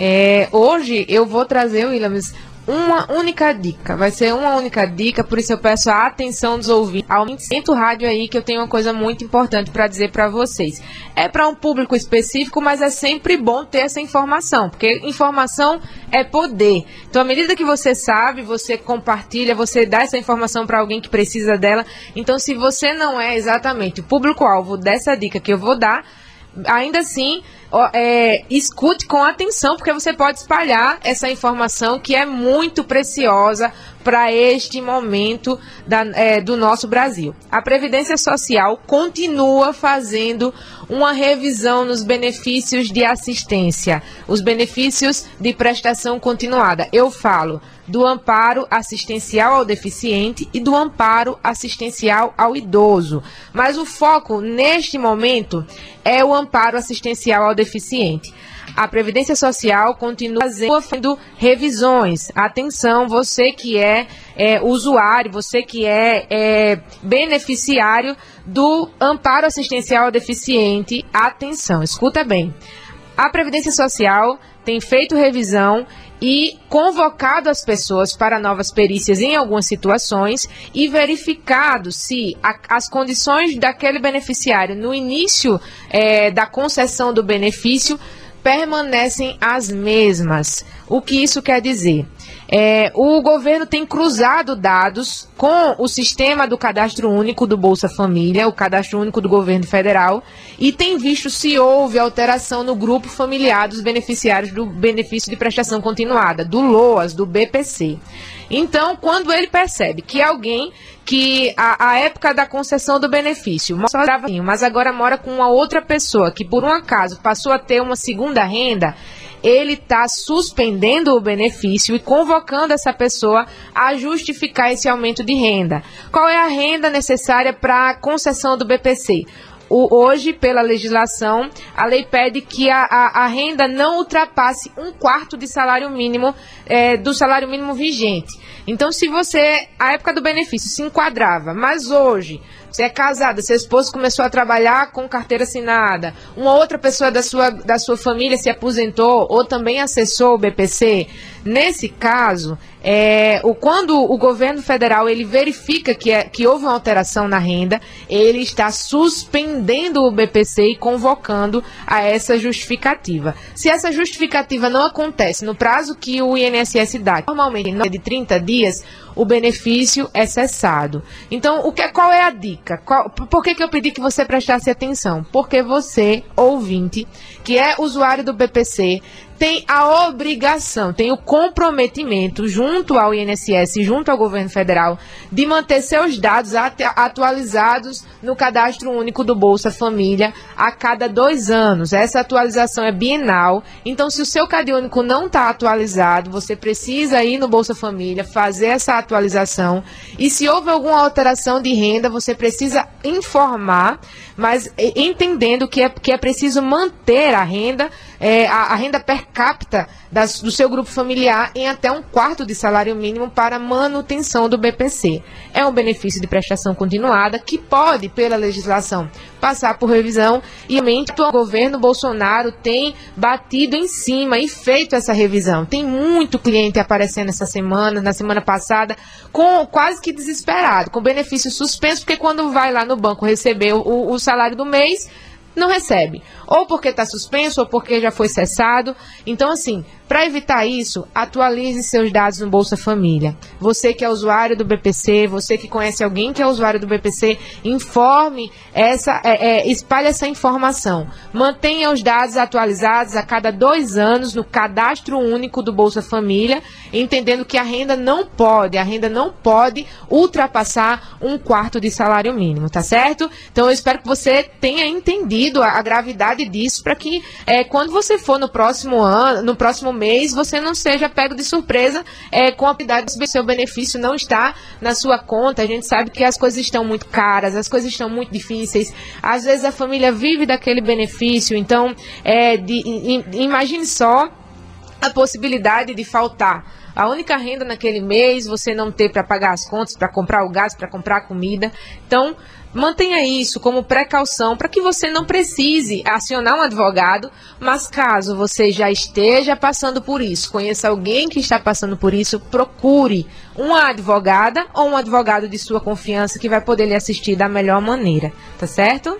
É, hoje eu vou trazer, Williams, uma única dica. Vai ser uma única dica, por isso eu peço a atenção dos ouvintes. Aumente o rádio aí que eu tenho uma coisa muito importante para dizer para vocês. É para um público específico, mas é sempre bom ter essa informação, porque informação é poder. Então, à medida que você sabe, você compartilha, você dá essa informação para alguém que precisa dela. Então, se você não é exatamente o público-alvo dessa dica que eu vou dar, ainda assim, é, escute com atenção, porque você pode espalhar essa informação que é muito preciosa para este momento da, é, do nosso Brasil. A Previdência Social continua fazendo uma revisão nos benefícios de assistência, os benefícios de prestação continuada. Eu falo do amparo assistencial ao deficiente e do amparo assistencial ao idoso. Mas o foco neste momento é o amparo assistencial ao deficiente a Previdência Social continua fazendo revisões. Atenção, você que é, é usuário, você que é, é beneficiário do amparo assistencial ao deficiente, atenção, escuta bem. A Previdência Social tem feito revisão e convocado as pessoas para novas perícias em algumas situações e verificado se a, as condições daquele beneficiário no início é, da concessão do benefício permanecem as mesmas. O que isso quer dizer? É, o governo tem cruzado dados com o sistema do cadastro único do Bolsa Família, o cadastro único do governo federal, e tem visto se houve alteração no grupo familiar dos beneficiários do benefício de prestação continuada, do LOAS, do BPC. Então, quando ele percebe que alguém que a, a época da concessão do benefício, mas agora mora com uma outra pessoa que por um acaso passou a ter uma segunda renda, ele está suspendendo o benefício e convocando essa pessoa a justificar esse aumento de renda. Qual é a renda necessária para a concessão do BPC? O, hoje, pela legislação, a lei pede que a, a, a, renda não ultrapasse um quarto de salário mínimo é, do salário mínimo vigente. Então, se você, a época do benefício, se enquadrava, mas hoje você é casada, seu esposo começou a trabalhar com carteira assinada, uma outra pessoa da sua, da sua família se aposentou ou também acessou o BPC. Nesse caso, é, o, quando o governo federal ele verifica que, é, que houve uma alteração na renda, ele está suspendendo o BPC e convocando a essa justificativa. Se essa justificativa não acontece no prazo que o INSS dá, normalmente de 30 dias, o benefício é cessado. Então, o que, qual é a dica? Qual, por que, que eu pedi que você prestasse atenção? Porque você, ouvinte, que é usuário do BPC, tem a obrigação, tem o comprometimento junto ao INSS, junto ao governo federal, de manter seus dados atualizados no cadastro único do Bolsa Família a cada dois anos. Essa atualização é bienal. Então, se o seu CAD único não está atualizado, você precisa ir no Bolsa Família fazer essa atualização. E se houve alguma alteração de renda, você precisa informar, mas entendendo que é, que é preciso manter a renda, é, a, a renda per capta das, do seu grupo familiar em até um quarto de salário mínimo para manutenção do BPC. É um benefício de prestação continuada que pode, pela legislação, passar por revisão e o governo Bolsonaro tem batido em cima e feito essa revisão. Tem muito cliente aparecendo essa semana, na semana passada, com quase que desesperado, com benefício suspenso, porque quando vai lá no banco receber o, o salário do mês, não recebe. Ou porque está suspenso, ou porque já foi cessado. Então, assim, para evitar isso, atualize seus dados no Bolsa Família. Você que é usuário do BPC, você que conhece alguém que é usuário do BPC, informe essa, é, é, espalhe essa informação. Mantenha os dados atualizados a cada dois anos no cadastro único do Bolsa Família, entendendo que a renda não pode, a renda não pode ultrapassar um quarto de salário mínimo, tá certo? Então eu espero que você tenha entendido a, a gravidade disso para que é, quando você for no próximo ano, no próximo mês, você não seja pego de surpresa é, com a idade do seu benefício não está na sua conta. A gente sabe que as coisas estão muito caras, as coisas estão muito difíceis. Às vezes a família vive daquele benefício, então é, de, imagine só a possibilidade de faltar a única renda naquele mês, você não ter para pagar as contas, para comprar o gás, para comprar a comida. Então, Mantenha isso como precaução para que você não precise acionar um advogado, mas caso você já esteja passando por isso, conheça alguém que está passando por isso, procure uma advogada ou um advogado de sua confiança que vai poder lhe assistir da melhor maneira, tá certo?